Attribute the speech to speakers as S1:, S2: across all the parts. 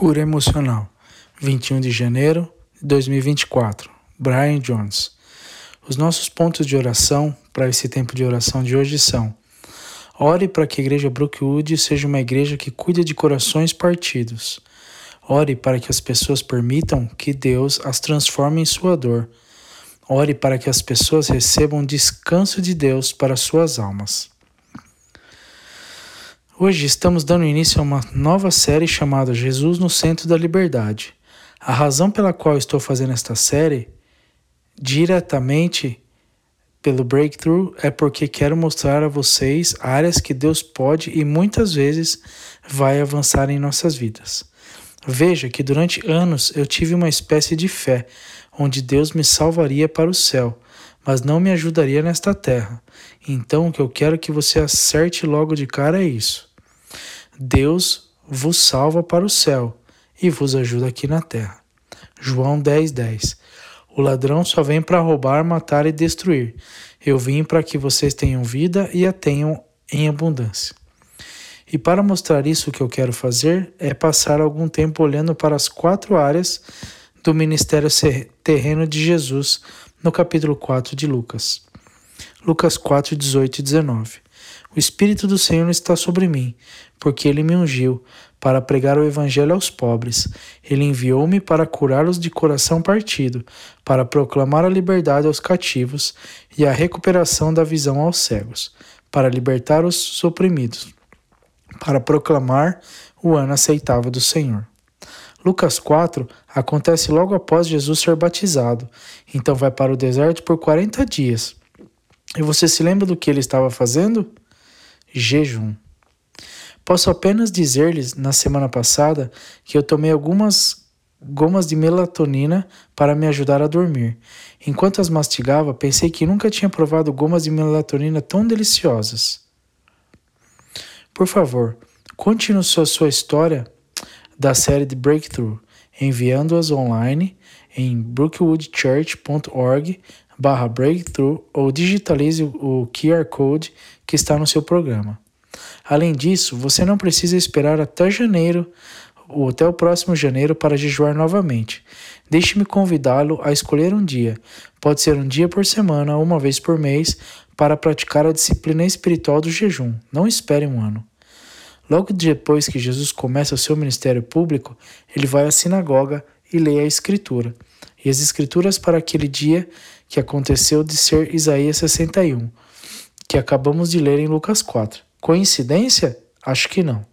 S1: Cura emocional, 21 de janeiro de 2024. Brian Jones. Os nossos pontos de oração para esse tempo de oração de hoje são: Ore para que a igreja Brookwood seja uma igreja que cuide de corações partidos. Ore para que as pessoas permitam que Deus as transforme em sua dor. Ore para que as pessoas recebam descanso de Deus para suas almas. Hoje estamos dando início a uma nova série chamada Jesus no Centro da Liberdade. A razão pela qual estou fazendo esta série diretamente pelo Breakthrough é porque quero mostrar a vocês áreas que Deus pode e muitas vezes vai avançar em nossas vidas. Veja que durante anos eu tive uma espécie de fé, onde Deus me salvaria para o céu, mas não me ajudaria nesta terra. Então o que eu quero que você acerte logo de cara é isso. Deus vos salva para o céu e vos ajuda aqui na terra. João 10:10. 10. O ladrão só vem para roubar, matar e destruir. Eu vim para que vocês tenham vida e a tenham em abundância. E para mostrar isso, o que eu quero fazer é passar algum tempo olhando para as quatro áreas do ministério terreno de Jesus no capítulo 4 de Lucas. Lucas 4, 18 e 19. O Espírito do Senhor está sobre mim, porque ele me ungiu para pregar o Evangelho aos pobres. Ele enviou-me para curá-los de coração partido, para proclamar a liberdade aos cativos e a recuperação da visão aos cegos, para libertar os oprimidos, para proclamar o ano aceitável do Senhor. Lucas 4 acontece logo após Jesus ser batizado, então vai para o deserto por 40 dias. E você se lembra do que ele estava fazendo? Jejum. Posso apenas dizer-lhes, na semana passada, que eu tomei algumas gomas de melatonina para me ajudar a dormir. Enquanto as mastigava, pensei que nunca tinha provado gomas de melatonina tão deliciosas. Por favor, conte-nos sua, sua história da série de Breakthrough, enviando-as online em brookwoodchurch.org barra breakthrough ou digitalize o QR Code que está no seu programa. Além disso, você não precisa esperar até janeiro ou até o próximo janeiro para jejuar novamente. Deixe-me convidá-lo a escolher um dia. Pode ser um dia por semana ou uma vez por mês para praticar a disciplina espiritual do jejum. Não espere um ano. Logo depois que Jesus começa o seu ministério público, ele vai à sinagoga e lê a Escritura. E as Escrituras para aquele dia que aconteceu de ser Isaías 61, que acabamos de ler em Lucas 4. Coincidência? Acho que não.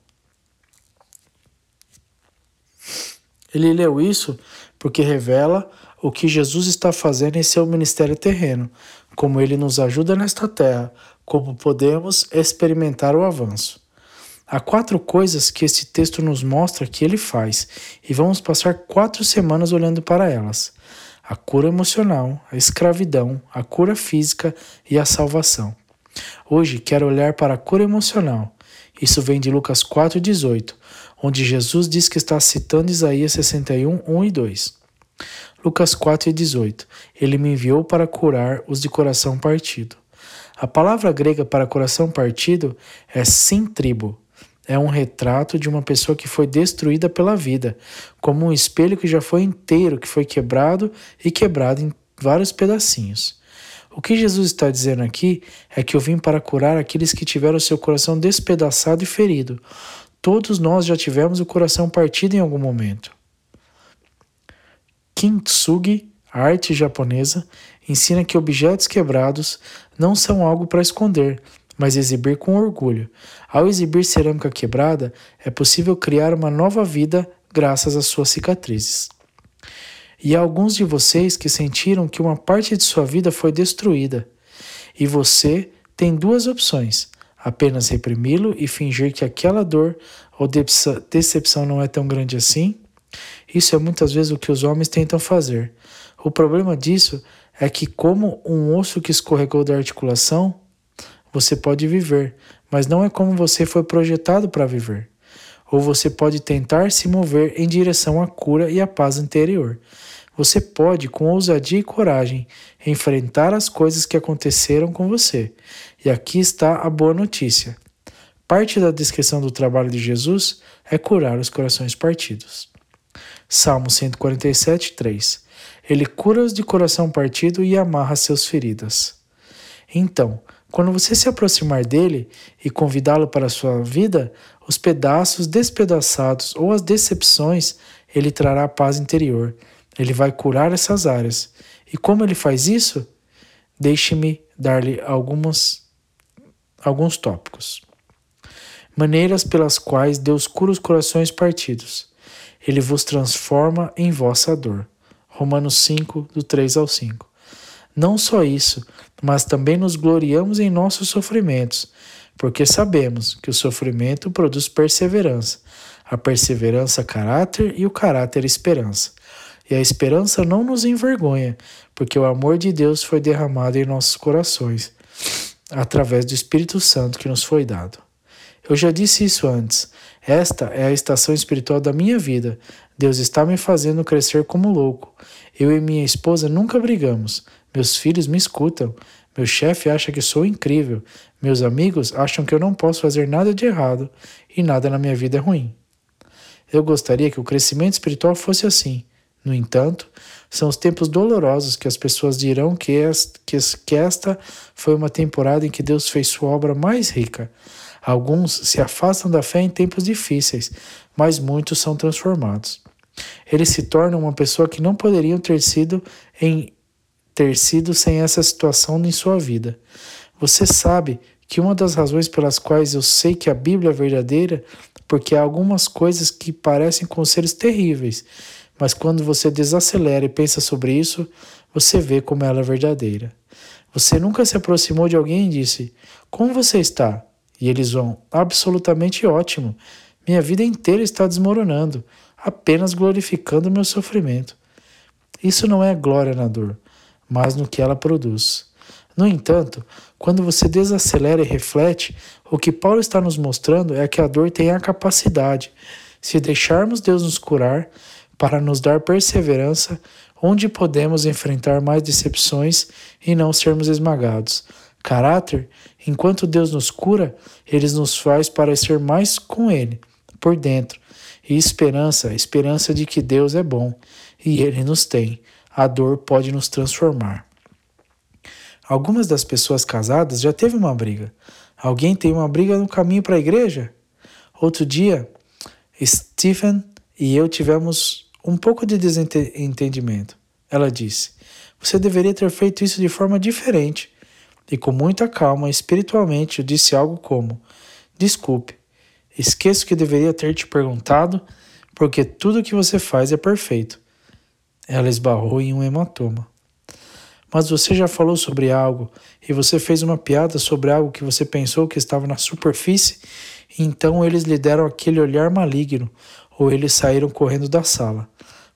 S1: Ele leu isso porque revela o que Jesus está fazendo em seu ministério terreno, como ele nos ajuda nesta terra, como podemos experimentar o avanço. Há quatro coisas que este texto nos mostra que ele faz, e vamos passar quatro semanas olhando para elas a cura emocional, a escravidão, a cura física e a salvação. Hoje quero olhar para a cura emocional. Isso vem de Lucas 4,18, onde Jesus diz que está citando Isaías 61, 1 e 2. Lucas 4,18 Ele me enviou para curar os de coração partido. A palavra grega para coração partido é sintribo, é um retrato de uma pessoa que foi destruída pela vida, como um espelho que já foi inteiro, que foi quebrado e quebrado em vários pedacinhos. O que Jesus está dizendo aqui é que eu vim para curar aqueles que tiveram seu coração despedaçado e ferido. Todos nós já tivemos o coração partido em algum momento. Kintsugi, arte japonesa, ensina que objetos quebrados não são algo para esconder, mas exibir com orgulho. Ao exibir cerâmica quebrada, é possível criar uma nova vida graças às suas cicatrizes. E há alguns de vocês que sentiram que uma parte de sua vida foi destruída. E você tem duas opções: apenas reprimi-lo e fingir que aquela dor ou decepção não é tão grande assim. Isso é muitas vezes o que os homens tentam fazer. O problema disso é que, como um osso que escorregou da articulação, você pode viver, mas não é como você foi projetado para viver. Ou você pode tentar se mover em direção à cura e à paz interior. Você pode, com ousadia e coragem, enfrentar as coisas que aconteceram com você. E aqui está a boa notícia. Parte da descrição do trabalho de Jesus é curar os corações partidos. Salmo 147, 3. Ele cura-os de coração partido e amarra seus feridas. Então, quando você se aproximar dele e convidá-lo para a sua vida, os pedaços despedaçados ou as decepções, ele trará paz interior. Ele vai curar essas áreas. E como ele faz isso? Deixe-me dar-lhe algumas alguns tópicos. Maneiras pelas quais Deus cura os corações partidos. Ele vos transforma em vossa dor. Romanos 5, do 3 ao 5. Não só isso, mas também nos gloriamos em nossos sofrimentos, porque sabemos que o sofrimento produz perseverança, a perseverança, caráter e o caráter, esperança. E a esperança não nos envergonha, porque o amor de Deus foi derramado em nossos corações, através do Espírito Santo que nos foi dado. Eu já disse isso antes. Esta é a estação espiritual da minha vida. Deus está me fazendo crescer como louco. Eu e minha esposa nunca brigamos. Meus filhos me escutam. Meu chefe acha que sou incrível. Meus amigos acham que eu não posso fazer nada de errado e nada na minha vida é ruim. Eu gostaria que o crescimento espiritual fosse assim. No entanto, são os tempos dolorosos que as pessoas dirão que esta foi uma temporada em que Deus fez sua obra mais rica. Alguns se afastam da fé em tempos difíceis, mas muitos são transformados. Eles se tornam uma pessoa que não poderiam ter sido em ter sido sem essa situação em sua vida. Você sabe que uma das razões pelas quais eu sei que a Bíblia é verdadeira, porque há algumas coisas que parecem conselhos terríveis, mas quando você desacelera e pensa sobre isso, você vê como ela é verdadeira. Você nunca se aproximou de alguém e disse: Como você está? E eles vão: Absolutamente ótimo. Minha vida inteira está desmoronando, apenas glorificando meu sofrimento. Isso não é glória na dor mas no que ela produz. No entanto, quando você desacelera e reflete, o que Paulo está nos mostrando é que a dor tem a capacidade, se deixarmos Deus nos curar, para nos dar perseverança, onde podemos enfrentar mais decepções e não sermos esmagados. Caráter, enquanto Deus nos cura, ele nos faz parecer mais com Ele, por dentro. E esperança, esperança de que Deus é bom e Ele nos tem a dor pode nos transformar. Algumas das pessoas casadas já teve uma briga. Alguém tem uma briga no caminho para a igreja? Outro dia, Stephen e eu tivemos um pouco de desentendimento. Ela disse: Você deveria ter feito isso de forma diferente. E com muita calma, espiritualmente, eu disse algo como: Desculpe, esqueço que deveria ter te perguntado, porque tudo o que você faz é perfeito. Ela esbarrou em um hematoma. Mas você já falou sobre algo e você fez uma piada sobre algo que você pensou que estava na superfície, então eles lhe deram aquele olhar maligno, ou eles saíram correndo da sala.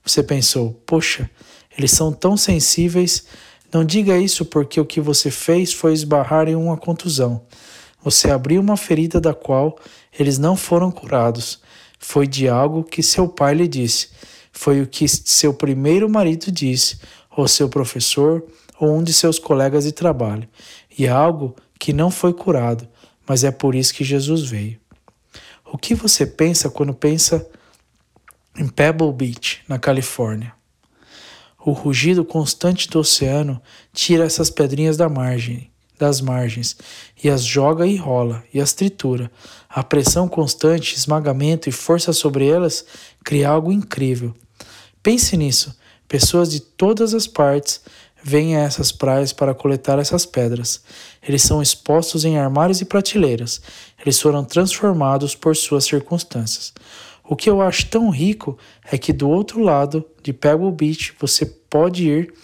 S1: Você pensou: poxa, eles são tão sensíveis. Não diga isso porque o que você fez foi esbarrar em uma contusão. Você abriu uma ferida da qual eles não foram curados. Foi de algo que seu pai lhe disse. Foi o que seu primeiro marido disse, ou seu professor, ou um de seus colegas de trabalho, e é algo que não foi curado, mas é por isso que Jesus veio. O que você pensa quando pensa em Pebble Beach, na Califórnia? O rugido constante do oceano tira essas pedrinhas da margem, das margens e as joga e rola e as tritura. A pressão constante, esmagamento e força sobre elas cria algo incrível. Pense nisso. Pessoas de todas as partes vêm a essas praias para coletar essas pedras. Eles são expostos em armários e prateleiras. Eles foram transformados por suas circunstâncias. O que eu acho tão rico é que do outro lado de Pebble Beach você pode ir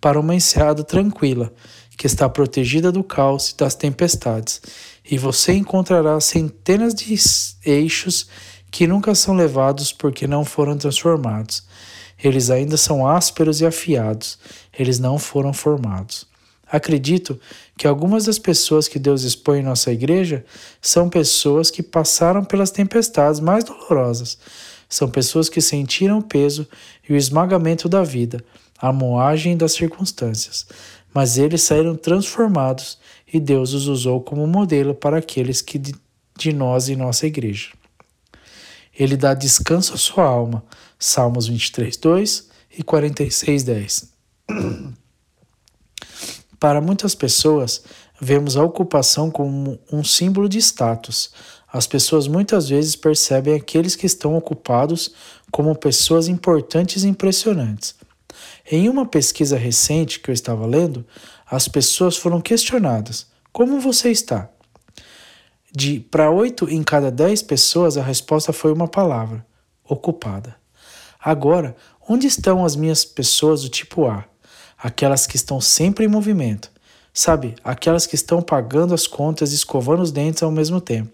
S1: para uma enseada tranquila, que está protegida do caos e das tempestades, e você encontrará centenas de eixos que nunca são levados porque não foram transformados. Eles ainda são ásperos e afiados, eles não foram formados. Acredito que algumas das pessoas que Deus expõe em nossa igreja são pessoas que passaram pelas tempestades mais dolorosas. São pessoas que sentiram o peso e o esmagamento da vida, a moagem das circunstâncias. Mas eles saíram transformados e Deus os usou como modelo para aqueles que de, nós em nossa igreja. Ele dá descanso à sua alma. Salmos 23, 2 e 46, 10. Para muitas pessoas, vemos a ocupação como um símbolo de status. As pessoas muitas vezes percebem aqueles que estão ocupados como pessoas importantes e impressionantes. Em uma pesquisa recente que eu estava lendo, as pessoas foram questionadas: Como você está? De para oito em cada dez pessoas, a resposta foi uma palavra: ocupada. Agora, onde estão as minhas pessoas do tipo A? Aquelas que estão sempre em movimento. Sabe, aquelas que estão pagando as contas e escovando os dentes ao mesmo tempo.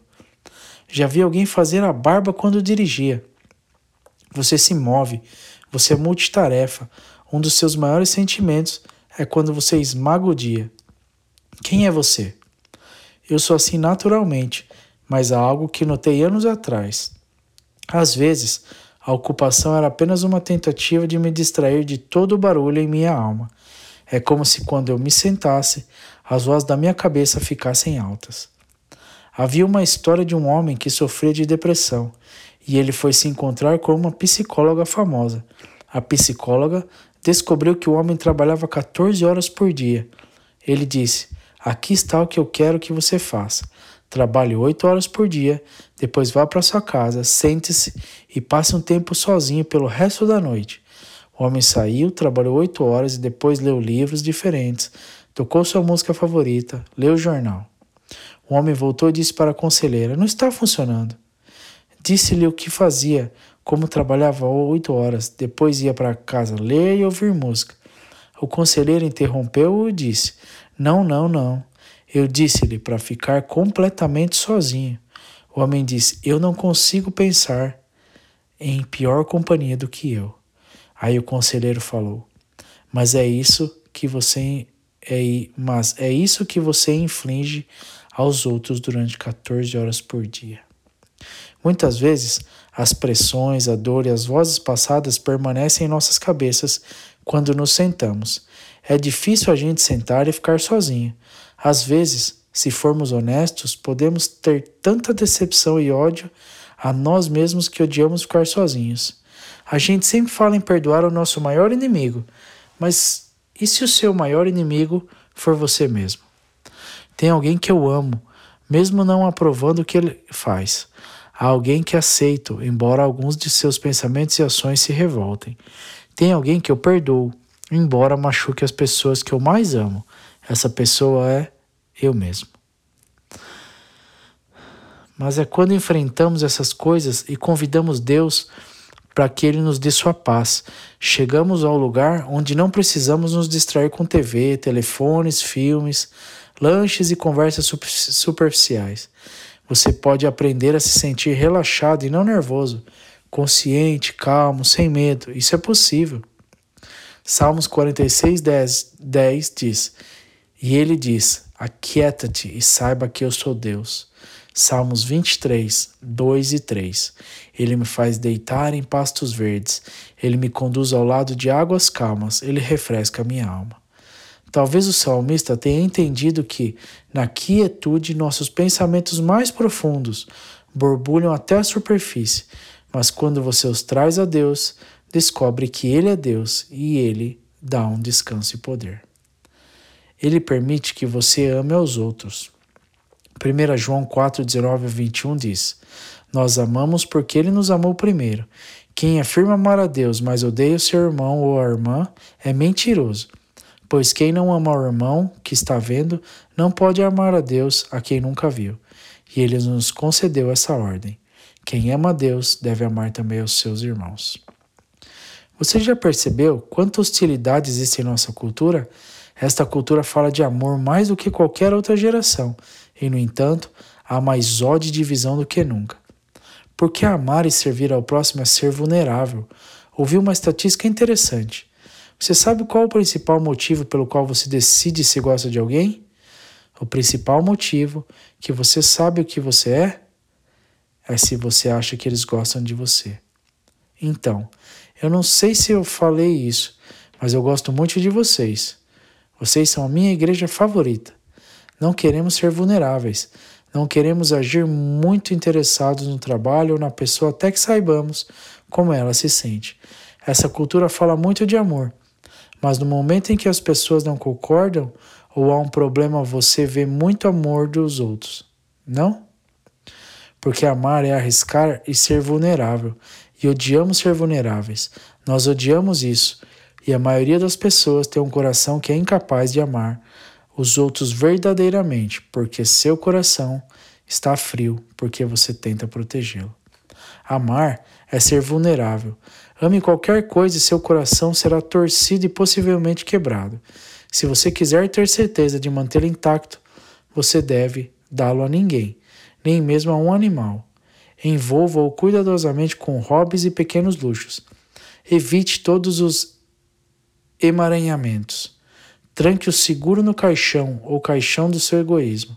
S1: Já vi alguém fazer a barba quando dirigia. Você se move, você é multitarefa. Um dos seus maiores sentimentos é quando você esmaga o dia. Quem é você? Eu sou assim naturalmente, mas há algo que notei anos atrás. Às vezes, a ocupação era apenas uma tentativa de me distrair de todo o barulho em minha alma. É como se quando eu me sentasse, as vozes da minha cabeça ficassem altas. Havia uma história de um homem que sofria de depressão e ele foi se encontrar com uma psicóloga famosa. A psicóloga descobriu que o homem trabalhava 14 horas por dia. Ele disse: Aqui está o que eu quero que você faça. Trabalhe 8 horas por dia, depois vá para sua casa, sente-se e passe um tempo sozinho pelo resto da noite. O homem saiu, trabalhou oito horas e depois leu livros diferentes, tocou sua música favorita, leu o jornal. O homem voltou e disse para a conselheira: Não está funcionando. Disse-lhe o que fazia, como trabalhava oito horas, depois ia para casa ler e ouvir música. O conselheiro interrompeu-o e disse: Não, não, não. Eu disse-lhe para ficar completamente sozinho. O homem disse: Eu não consigo pensar em pior companhia do que eu. Aí o conselheiro falou: Mas é isso que você é, mas é isso que você inflige aos outros durante 14 horas por dia. Muitas vezes, as pressões, a dor e as vozes passadas permanecem em nossas cabeças quando nos sentamos. É difícil a gente sentar e ficar sozinho. Às vezes, se formos honestos, podemos ter tanta decepção e ódio a nós mesmos que odiamos ficar sozinhos. A gente sempre fala em perdoar o nosso maior inimigo, mas e se o seu maior inimigo for você mesmo? Tem alguém que eu amo, mesmo não aprovando o que ele faz. Há alguém que aceito, embora alguns de seus pensamentos e ações se revoltem. Tem alguém que eu perdoo, embora machuque as pessoas que eu mais amo. Essa pessoa é eu mesmo. Mas é quando enfrentamos essas coisas e convidamos Deus para que Ele nos dê sua paz. Chegamos ao lugar onde não precisamos nos distrair com TV, telefones, filmes, lanches e conversas superficiais. Você pode aprender a se sentir relaxado e não nervoso, consciente, calmo, sem medo. Isso é possível. Salmos 46, 10, 10 diz: E ele diz: Aquieta-te e saiba que eu sou Deus. Salmos 23, 2 e 3. Ele me faz deitar em pastos verdes, ele me conduz ao lado de águas calmas, ele refresca minha alma. Talvez o salmista tenha entendido que, na quietude, nossos pensamentos mais profundos borbulham até a superfície, mas quando você os traz a Deus, descobre que Ele é Deus e Ele dá um descanso e poder. Ele permite que você ame aos outros. 1 João 4, 19 a 21 diz: Nós amamos porque ele nos amou primeiro. Quem afirma amar a Deus, mas odeia o seu irmão ou a irmã, é mentiroso. Pois quem não ama o irmão que está vendo, não pode amar a Deus a quem nunca viu. E ele nos concedeu essa ordem. Quem ama a Deus deve amar também os seus irmãos. Você já percebeu quanta hostilidade existe em nossa cultura? Esta cultura fala de amor mais do que qualquer outra geração, e, no entanto, há mais ódio e divisão do que nunca. Porque amar e servir ao próximo é ser vulnerável. Ouvi uma estatística interessante. Você sabe qual o principal motivo pelo qual você decide se gosta de alguém? O principal motivo que você sabe o que você é é se você acha que eles gostam de você. Então, eu não sei se eu falei isso, mas eu gosto muito de vocês. Vocês são a minha igreja favorita. Não queremos ser vulneráveis. Não queremos agir muito interessados no trabalho ou na pessoa até que saibamos como ela se sente. Essa cultura fala muito de amor, mas no momento em que as pessoas não concordam ou há um problema, você vê muito amor dos outros, não? Porque amar é arriscar e ser vulnerável, e odiamos ser vulneráveis. Nós odiamos isso, e a maioria das pessoas tem um coração que é incapaz de amar os outros verdadeiramente, porque seu coração está frio, porque você tenta protegê-lo. Amar é ser vulnerável. Ame qualquer coisa e seu coração será torcido e possivelmente quebrado. Se você quiser ter certeza de mantê-lo intacto, você deve dá-lo a ninguém, nem mesmo a um animal. Envolva-o cuidadosamente com hobbies e pequenos luxos. Evite todos os emaranhamentos. Tranque-o seguro no caixão ou caixão do seu egoísmo.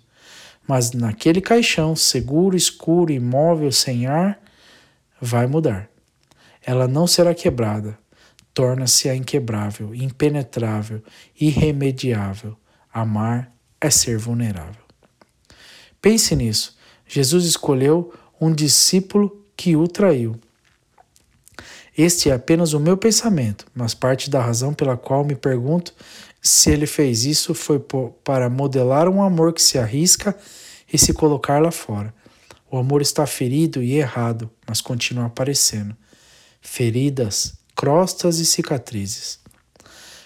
S1: Mas naquele caixão, seguro, escuro, imóvel, sem ar, vai mudar. Ela não será quebrada, torna-se a inquebrável, impenetrável, irremediável. Amar é ser vulnerável. Pense nisso. Jesus escolheu um discípulo que o traiu. Este é apenas o meu pensamento, mas parte da razão pela qual me pergunto se ele fez isso foi para modelar um amor que se arrisca e se colocar lá fora. O amor está ferido e errado, mas continua aparecendo. Feridas, crostas e cicatrizes.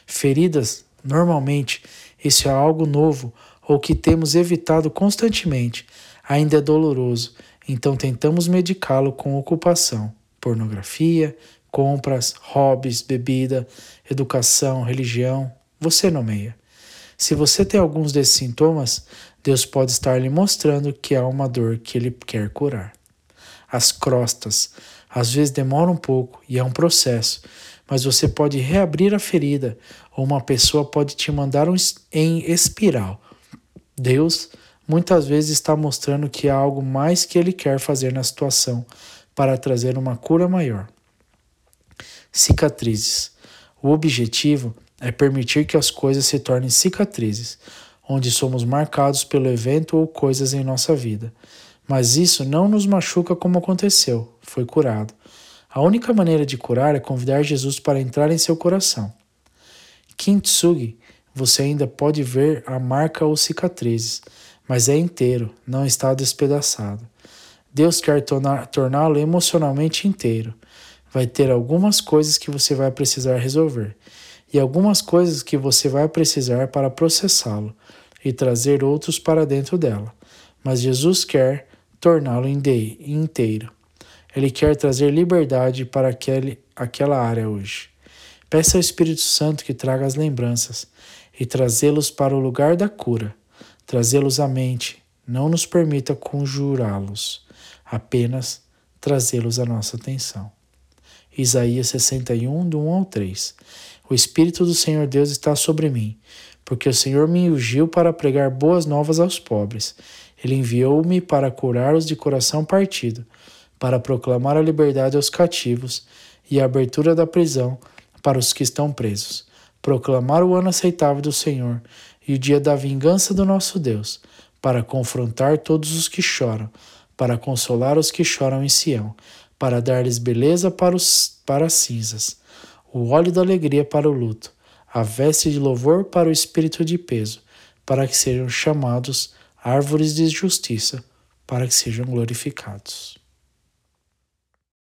S1: Feridas, normalmente, isso é algo novo ou que temos evitado constantemente, ainda é doloroso, então tentamos medicá-lo com ocupação, pornografia, compras, hobbies, bebida, educação, religião, você nomeia. Se você tem alguns desses sintomas, Deus pode estar lhe mostrando que há uma dor que Ele quer curar. As crostas às vezes demoram um pouco e é um processo, mas você pode reabrir a ferida ou uma pessoa pode te mandar um em espiral. Deus muitas vezes está mostrando que há algo mais que Ele quer fazer na situação para trazer uma cura maior. Cicatrizes. O objetivo é permitir que as coisas se tornem cicatrizes, onde somos marcados pelo evento ou coisas em nossa vida. Mas isso não nos machuca como aconteceu, foi curado. A única maneira de curar é convidar Jesus para entrar em seu coração. Kintsugi, você ainda pode ver a marca ou cicatrizes, mas é inteiro, não está despedaçado. Deus quer torná-lo emocionalmente inteiro. Vai ter algumas coisas que você vai precisar resolver e algumas coisas que você vai precisar para processá-lo e trazer outros para dentro dela. Mas Jesus quer torná-lo inteiro. Ele quer trazer liberdade para aquele, aquela área hoje. Peça ao Espírito Santo que traga as lembranças e trazê-los para o lugar da cura, trazê-los à mente. Não nos permita conjurá-los, apenas trazê-los à nossa atenção. Isaías 61, do 1 ao 3. O Espírito do Senhor Deus está sobre mim, porque o Senhor me ungiu para pregar boas novas aos pobres. Ele enviou-me para curar os de coração partido, para proclamar a liberdade aos cativos e a abertura da prisão para os que estão presos, proclamar o ano aceitável do Senhor e o dia da vingança do nosso Deus, para confrontar todos os que choram, para consolar os que choram em Sião, para dar-lhes beleza para, os, para as cinzas o óleo da alegria para o luto, a veste de louvor para o espírito de peso, para que sejam chamados árvores de justiça, para que sejam glorificados.